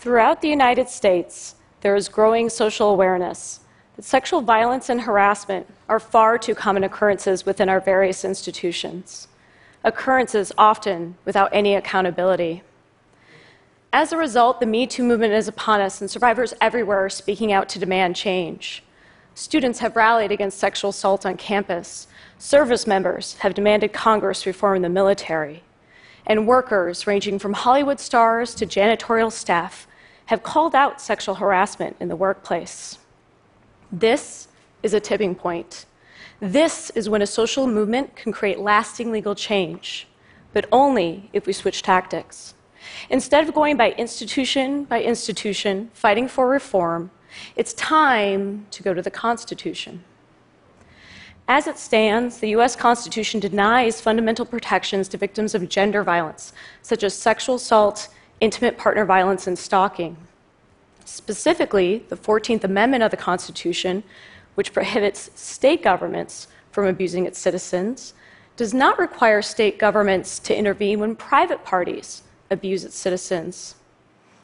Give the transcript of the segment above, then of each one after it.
Throughout the United States, there is growing social awareness that sexual violence and harassment are far too common occurrences within our various institutions, occurrences often without any accountability. As a result, the Me Too movement is upon us, and survivors everywhere are speaking out to demand change. Students have rallied against sexual assault on campus. Service members have demanded Congress reform the military. And workers, ranging from Hollywood stars to janitorial staff, have called out sexual harassment in the workplace. This is a tipping point. This is when a social movement can create lasting legal change, but only if we switch tactics. Instead of going by institution by institution, fighting for reform, it's time to go to the Constitution. As it stands, the US Constitution denies fundamental protections to victims of gender violence, such as sexual assault intimate partner violence and stalking. Specifically, the 14th Amendment of the Constitution, which prohibits state governments from abusing its citizens, does not require state governments to intervene when private parties abuse its citizens.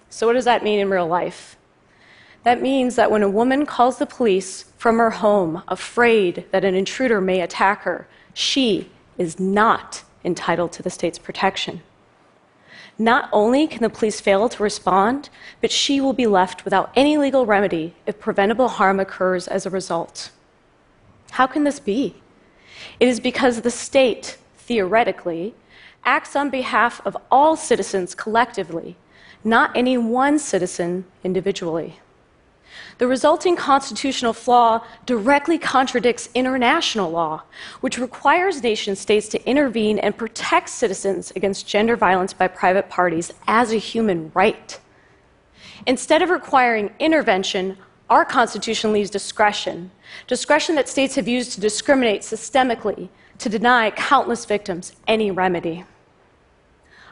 So, what does that mean in real life? That means that when a woman calls the police from her home, afraid that an intruder may attack her, she is not entitled to the state's protection. Not only can the police fail to respond, but she will be left without any legal remedy if preventable harm occurs as a result. How can this be? It is because the state, theoretically, acts on behalf of all citizens collectively, not any one citizen individually. The resulting constitutional flaw directly contradicts international law, which requires nation states to intervene and protect citizens against gender violence by private parties as a human right. Instead of requiring intervention, our Constitution leaves discretion, discretion that states have used to discriminate systemically to deny countless victims any remedy.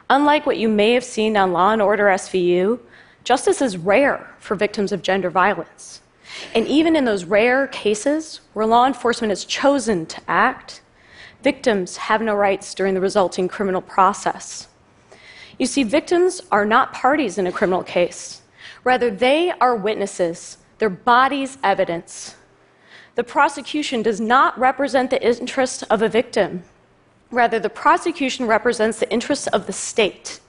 Unlike what you may have seen on Law and Order SVU, Justice is rare for victims of gender violence. And even in those rare cases where law enforcement has chosen to act, victims have no rights during the resulting criminal process. You see, victims are not parties in a criminal case. Rather, they are witnesses, their bodies evidence. The prosecution does not represent the interests of a victim. Rather, the prosecution represents the interests of the state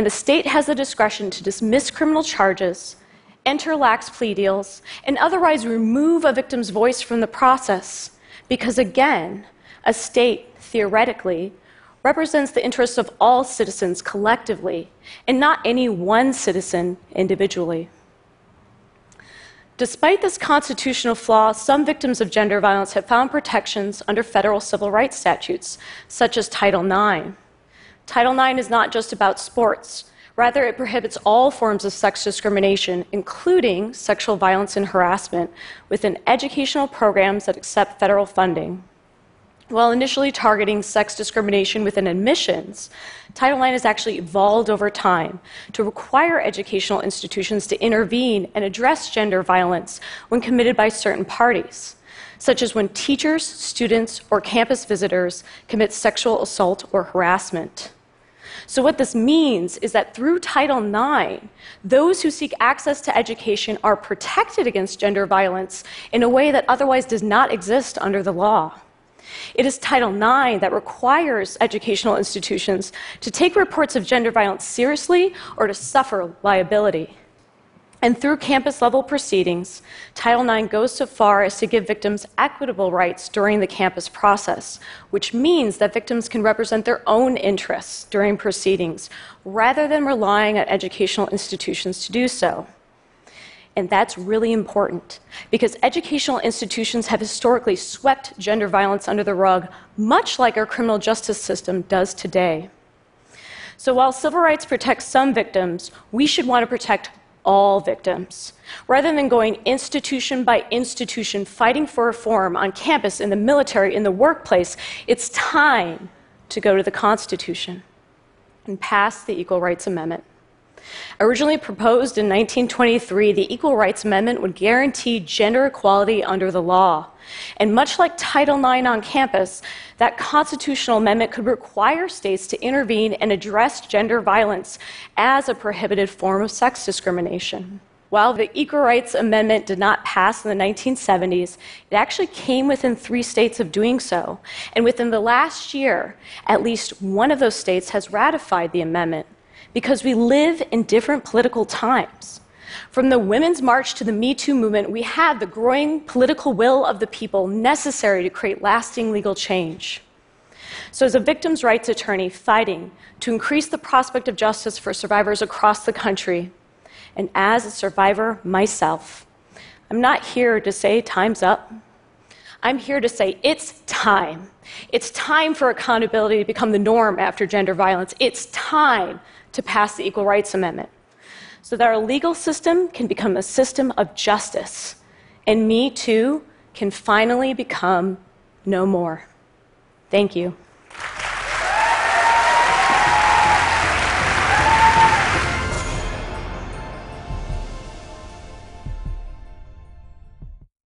and the state has the discretion to dismiss criminal charges, enter lax plea deals, and otherwise remove a victim's voice from the process because, again, a state, theoretically, represents the interests of all citizens collectively and not any one citizen individually. Despite this constitutional flaw, some victims of gender violence have found protections under federal civil rights statutes, such as Title IX. Title IX is not just about sports. Rather, it prohibits all forms of sex discrimination, including sexual violence and harassment, within educational programs that accept federal funding. While initially targeting sex discrimination within admissions, Title IX has actually evolved over time to require educational institutions to intervene and address gender violence when committed by certain parties, such as when teachers, students, or campus visitors commit sexual assault or harassment. So, what this means is that through Title IX, those who seek access to education are protected against gender violence in a way that otherwise does not exist under the law. It is Title IX that requires educational institutions to take reports of gender violence seriously or to suffer liability. And through campus level proceedings, Title IX goes so far as to give victims equitable rights during the campus process, which means that victims can represent their own interests during proceedings rather than relying on educational institutions to do so. And that's really important because educational institutions have historically swept gender violence under the rug, much like our criminal justice system does today. So while civil rights protect some victims, we should want to protect all victims. Rather than going institution by institution fighting for reform on campus, in the military, in the workplace, it's time to go to the Constitution and pass the Equal Rights Amendment. Originally proposed in 1923, the Equal Rights Amendment would guarantee gender equality under the law. And much like Title IX on campus, that constitutional amendment could require states to intervene and address gender violence as a prohibited form of sex discrimination. While the Equal Rights Amendment did not pass in the 1970s, it actually came within three states of doing so. And within the last year, at least one of those states has ratified the amendment because we live in different political times. From the Women's March to the Me Too movement, we have the growing political will of the people necessary to create lasting legal change. So, as a victims' rights attorney fighting to increase the prospect of justice for survivors across the country, and as a survivor myself, I'm not here to say time's up. I'm here to say it's time. It's time for accountability to become the norm after gender violence. It's time to pass the Equal Rights Amendment so that our legal system can become a system of justice. And Me Too can finally become no more. Thank you.